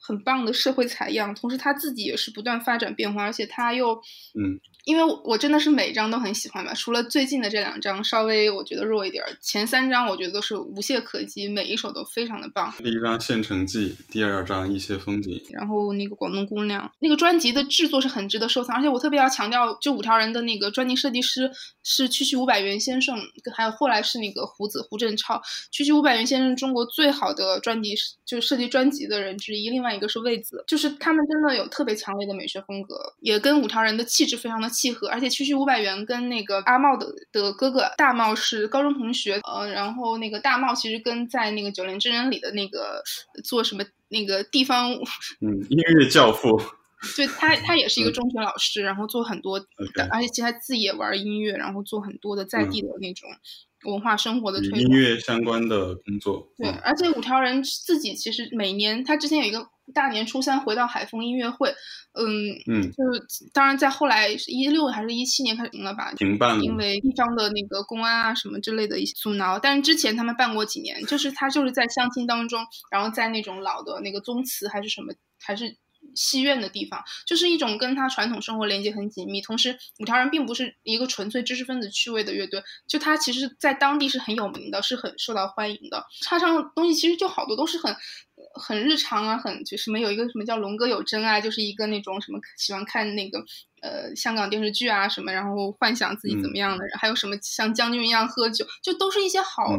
很棒的社会采样，同时他自己也是不断发展变化，而且他又嗯。因为我真的是每一张都很喜欢吧，除了最近的这两张稍微我觉得弱一点，前三张我觉得都是无懈可击，每一首都非常的棒。第一张《县城记》，第二张《一些风景》，然后那个《广东姑娘》那个专辑的制作是很值得收藏，而且我特别要强调，就五条人的那个专辑设计师是区区五百元先生，还有后来是那个胡子胡振超。区区五百元先生中国最好的专辑就是设计专辑的人之一，另外一个是魏子，就是他们真的有特别强烈的美学风格，也跟五条人的气质非常的。契合，而且区区五百元跟那个阿茂的的哥哥大茂是高中同学，呃，然后那个大茂其实跟在那个九连真人里的那个做什么那个地方，嗯，音乐教父，对他 他也是一个中学老师，然后做很多，而且其实他自己也玩音乐，然后做很多的在地的那种。文化生活的推音乐相关的工作，对，而且五条人自己其实每年，他之前有一个大年初三回到海丰音乐会，嗯嗯，就是当然在后来一六还是一七年开始停了吧，停办了，因为地方的那个公安啊什么之类的一些阻挠，但是之前他们办过几年，就是他就是在相亲当中，然后在那种老的那个宗祠还是什么还是。戏院的地方，就是一种跟他传统生活连接很紧密。同时，五条人并不是一个纯粹知识分子趣味的乐队，就他其实在当地是很有名的，是很受到欢迎的。他唱的东西其实就好多都是很很日常啊，很就什么有一个什么叫龙哥有真啊，就是一个那种什么喜欢看那个呃香港电视剧啊什么，然后幻想自己怎么样的人，还有什么像将军一样喝酒，就都是一些好。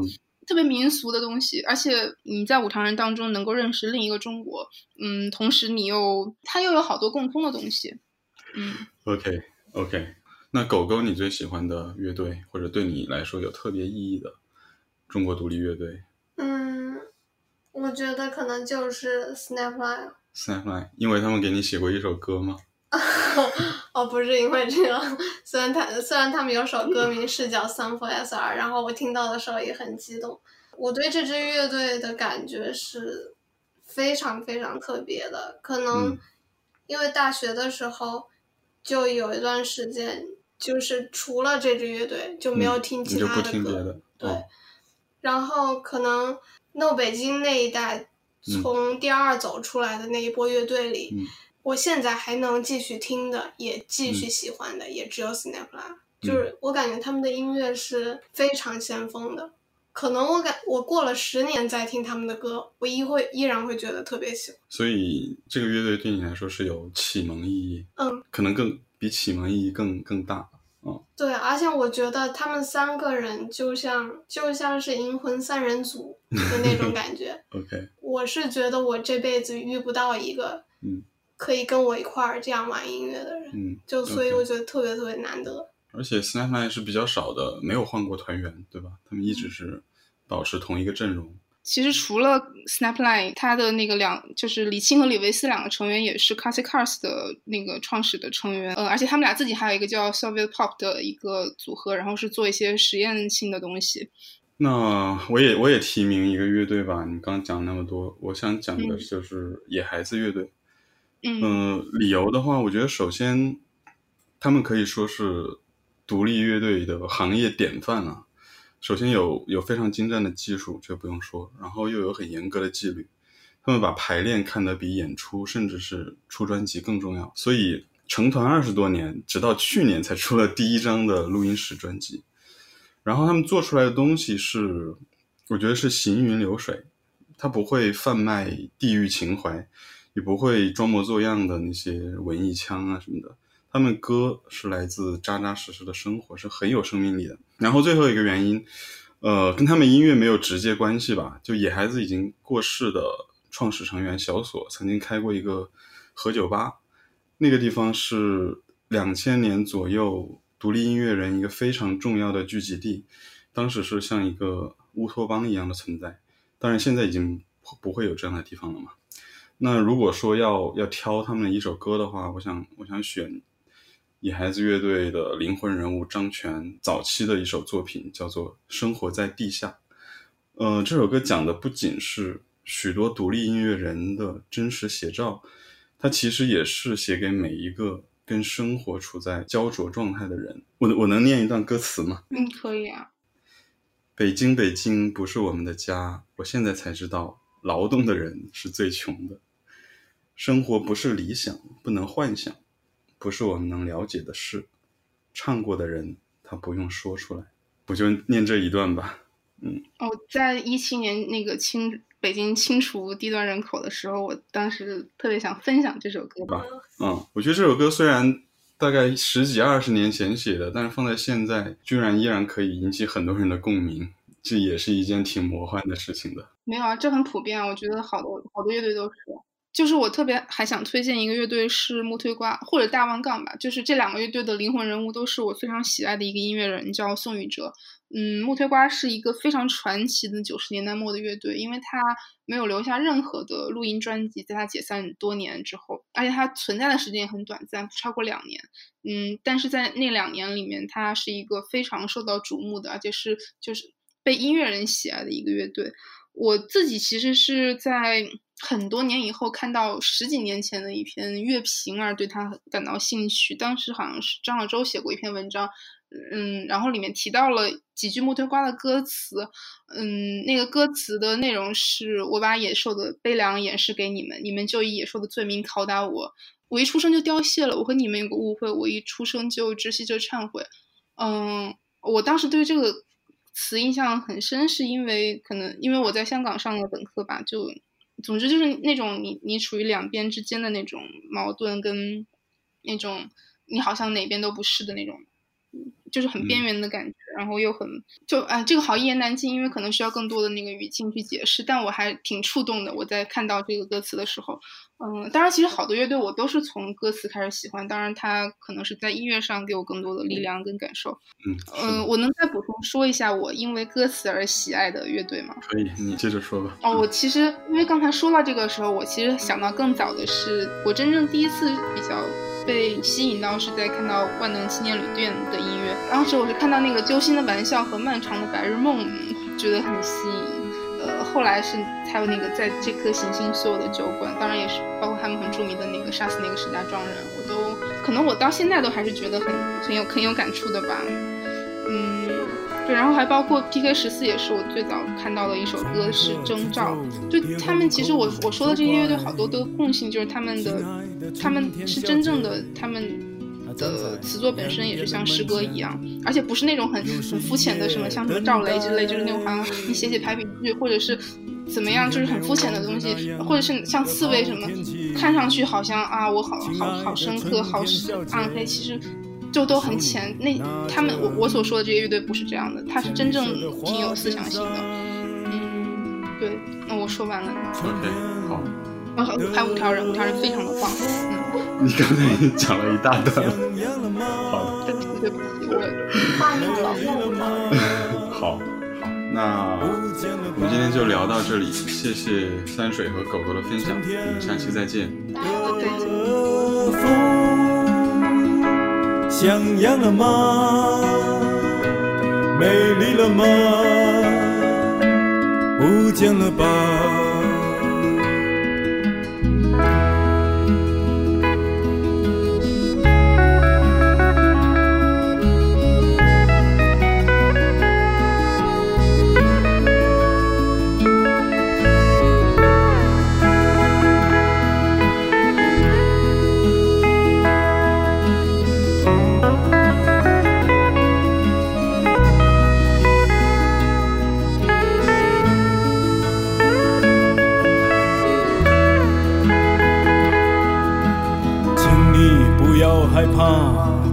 特别民俗的东西，而且你在五常人当中能够认识另一个中国，嗯，同时你又它又有好多共通的东西，嗯。OK OK，那狗狗你最喜欢的乐队，或者对你来说有特别意义的中国独立乐队？嗯，我觉得可能就是 Snapline。Snapline，因为他们给你写过一首歌吗？哦，不是因为这个，虽然他虽然他们有首歌名是叫《Song for SR》，然后我听到的时候也很激动。我对这支乐队的感觉是非常非常特别的，可能因为大学的时候就有一段时间，就是除了这支乐队就没有听其他的歌，对。然后可能 No 北京那一代从第二走出来的那一波乐队里。我现在还能继续听的，也继续喜欢的，也只有 Snapline。就是我感觉他们的音乐是非常先锋的。可能我感我过了十年再听他们的歌，我依会依然会觉得特别喜欢。所以这个乐队对你来说是有启蒙意义。嗯，可能更比启蒙意义更更大。嗯，对，而且我觉得他们三个人就像就像是银魂三人组的那种感觉。OK，我是觉得我这辈子遇不到一个。嗯。可以跟我一块儿这样玩音乐的人，嗯，就所以我觉得特别特别难得。而且 Snapline 是比较少的，没有换过团员，对吧？他们一直是保持同一个阵容。其实除了 Snapline，他的那个两就是李青和李维斯两个成员也是 Classic Cars 的那个创始的成员，呃，而且他们俩自己还有一个叫 Soviet Pop 的一个组合，然后是做一些实验性的东西。那我也我也提名一个乐队吧，你刚讲那么多，我想讲的就是野孩子乐队。嗯，嗯理由的话，我觉得首先，他们可以说是独立乐队的行业典范了。首先有有非常精湛的技术，这不用说，然后又有很严格的纪律。他们把排练看得比演出，甚至是出专辑更重要。所以成团二十多年，直到去年才出了第一张的录音室专辑。然后他们做出来的东西是，我觉得是行云流水，他不会贩卖地域情怀。也不会装模作样的那些文艺腔啊什么的，他们歌是来自扎扎实实的生活，是很有生命力的。然后最后一个原因，呃，跟他们音乐没有直接关系吧。就野孩子已经过世的创始成员小索曾经开过一个核酒吧，那个地方是两千年左右独立音乐人一个非常重要的聚集地，当时是像一个乌托邦一样的存在。当然，现在已经不会有这样的地方了嘛。那如果说要要挑他们的一首歌的话，我想我想选野孩子乐队的灵魂人物张全早期的一首作品，叫做《生活在地下》。呃，这首歌讲的不仅是许多独立音乐人的真实写照，它其实也是写给每一个跟生活处在焦灼状态的人。我我能念一段歌词吗？嗯，可以啊。北京，北京不是我们的家，我现在才知道，劳动的人是最穷的。生活不是理想，不能幻想，不是我们能了解的事。唱过的人，他不用说出来。我就念这一段吧。嗯，哦，在一七年那个清北京清除低端人口的时候，我当时特别想分享这首歌吧。嗯，我觉得这首歌虽然大概十几二十年前写的，但是放在现在，居然依然可以引起很多人的共鸣，这也是一件挺魔幻的事情的。没有啊，这很普遍啊，我觉得好多好多乐队都是。就是我特别还想推荐一个乐队是木推瓜或者大弯杠吧，就是这两个乐队的灵魂人物都是我非常喜爱的一个音乐人，叫宋宇哲。嗯，木推瓜是一个非常传奇的九十年代末的乐队，因为他没有留下任何的录音专辑，在他解散多年之后，而且他存在的时间也很短暂，不超过两年。嗯，但是在那两年里面，他是一个非常受到瞩目的，而且是就是被音乐人喜爱的一个乐队。我自己其实是在。很多年以后看到十几年前的一篇乐评而对他感到兴趣。当时好像是张小舟写过一篇文章，嗯，然后里面提到了几句木推瓜的歌词，嗯，那个歌词的内容是我把野兽的悲凉演示给你们，你们就以野兽的罪名拷打我，我一出生就凋谢了，我和你们有个误会，我一出生就窒息就忏悔，嗯，我当时对这个词印象很深，是因为可能因为我在香港上了本科吧，就。总之就是那种你你处于两边之间的那种矛盾跟那种你好像哪边都不是的那种，就是很边缘的感觉，然后又很就哎这个好一言难尽，因为可能需要更多的那个语境去解释，但我还挺触动的。我在看到这个歌词的时候。嗯，当然，其实好多乐队我都是从歌词开始喜欢。当然，他可能是在音乐上给我更多的力量跟感受。嗯嗯，我能再补充说一下我因为歌词而喜爱的乐队吗？可以，你接着说吧。哦，我其实因为刚才说到这个时候，我其实想到更早的是，我真正第一次比较被吸引到是在看到万能青年旅店的音乐。当时我是看到那个揪心的玩笑和漫长的白日梦，觉得很吸引。呃，后来是还有那个在这颗行星所有的酒馆，当然也是包括他们很著名的那个杀死那个石家庄人，我都可能我到现在都还是觉得很很有很有感触的吧。嗯，然后还包括 PK 十四也是我最早看到的一首歌是征兆，就他们其实我我说的这些乐队好多都共性就是他们的他们是真正的他们。的词作本身也是像诗歌一样，而且不是那种很很肤浅的什么像什么赵雷之类，就是那种好像你写写排比句或者是怎么样，就是很肤浅的东西，或者是像刺猬什么，看上去好像啊我好好好深刻好暗黑，其实就都很浅。那他们我我所说的这些乐队不是这样的，他是真正挺有思想性的。嗯，对，那我说完了。OK，好。然后还五条人，五条人非常的棒。嗯，你刚才已经讲了一大段了。好的，对不起，我画面了，误了。好，好，那我们今天就聊到这里，谢谢三水和狗狗的分享，我们下期再见。像样了吗？美丽了吗？不见了吧？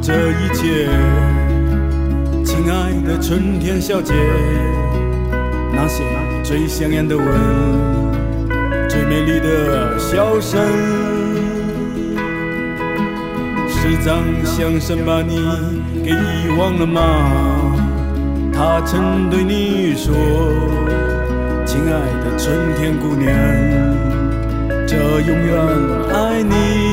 这一切，亲爱的春天小姐，那些最香艳的吻，最美丽的笑声，是张相声把你给遗忘了吗？他曾对你说，亲爱的春天姑娘，这永远爱你。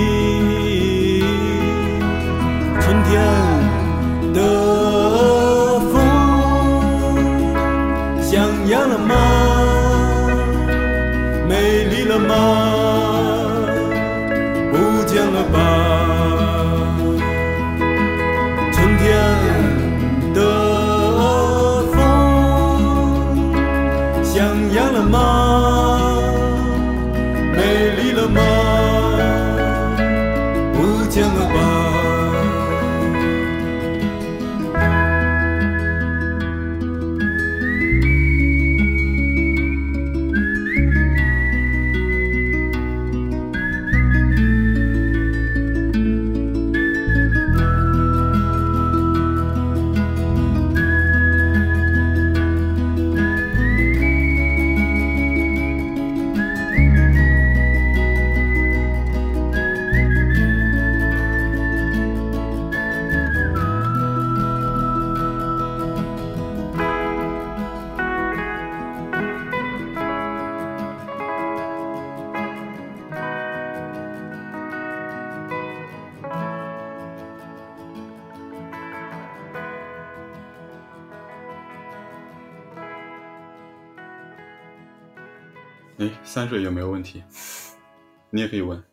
你也可以问。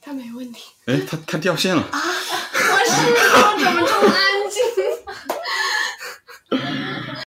他没问题。哎，他他掉线了。啊！我是怎么这么安？